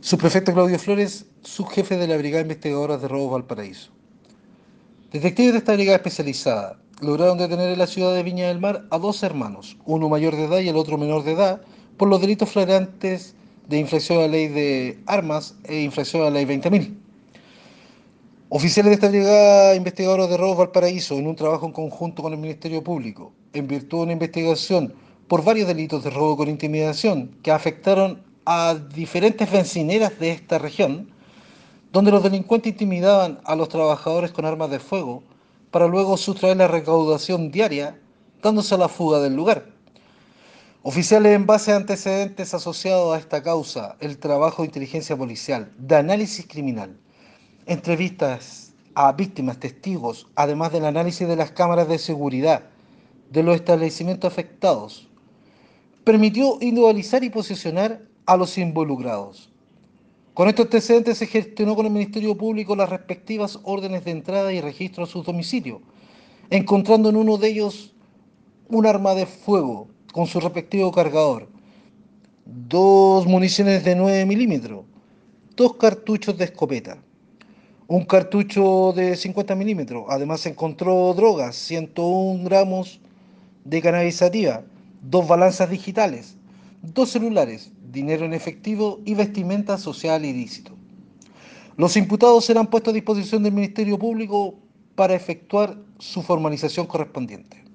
Subprefecto Claudio Flores, subjefe de la Brigada Investigadora de Robos Valparaíso. Detectives de esta brigada especializada lograron detener en la ciudad de Viña del Mar a dos hermanos, uno mayor de edad y el otro menor de edad, por los delitos flagrantes de infracción a la ley de armas e infracción a la ley 20.000. Oficiales de esta brigada investigadora de Robos Valparaíso, en un trabajo en conjunto con el Ministerio Público, en virtud de una investigación por varios delitos de robo con intimidación que afectaron a diferentes bencineras de esta región, donde los delincuentes intimidaban a los trabajadores con armas de fuego para luego sustraer la recaudación diaria, dándose la fuga del lugar. Oficiales en base a antecedentes asociados a esta causa, el trabajo de inteligencia policial, de análisis criminal, entrevistas a víctimas, testigos, además del análisis de las cámaras de seguridad de los establecimientos afectados, permitió individualizar y posicionar a los involucrados. Con estos antecedentes se gestionó con el Ministerio Público las respectivas órdenes de entrada y registro a sus domicilios, encontrando en uno de ellos un arma de fuego con su respectivo cargador, dos municiones de 9 milímetros, dos cartuchos de escopeta, un cartucho de 50 milímetros. Además se encontró drogas, 101 gramos de cannabisativa, dos balanzas digitales, dos celulares, dinero en efectivo y vestimenta social ilícito. Los imputados serán puestos a disposición del Ministerio Público para efectuar su formalización correspondiente.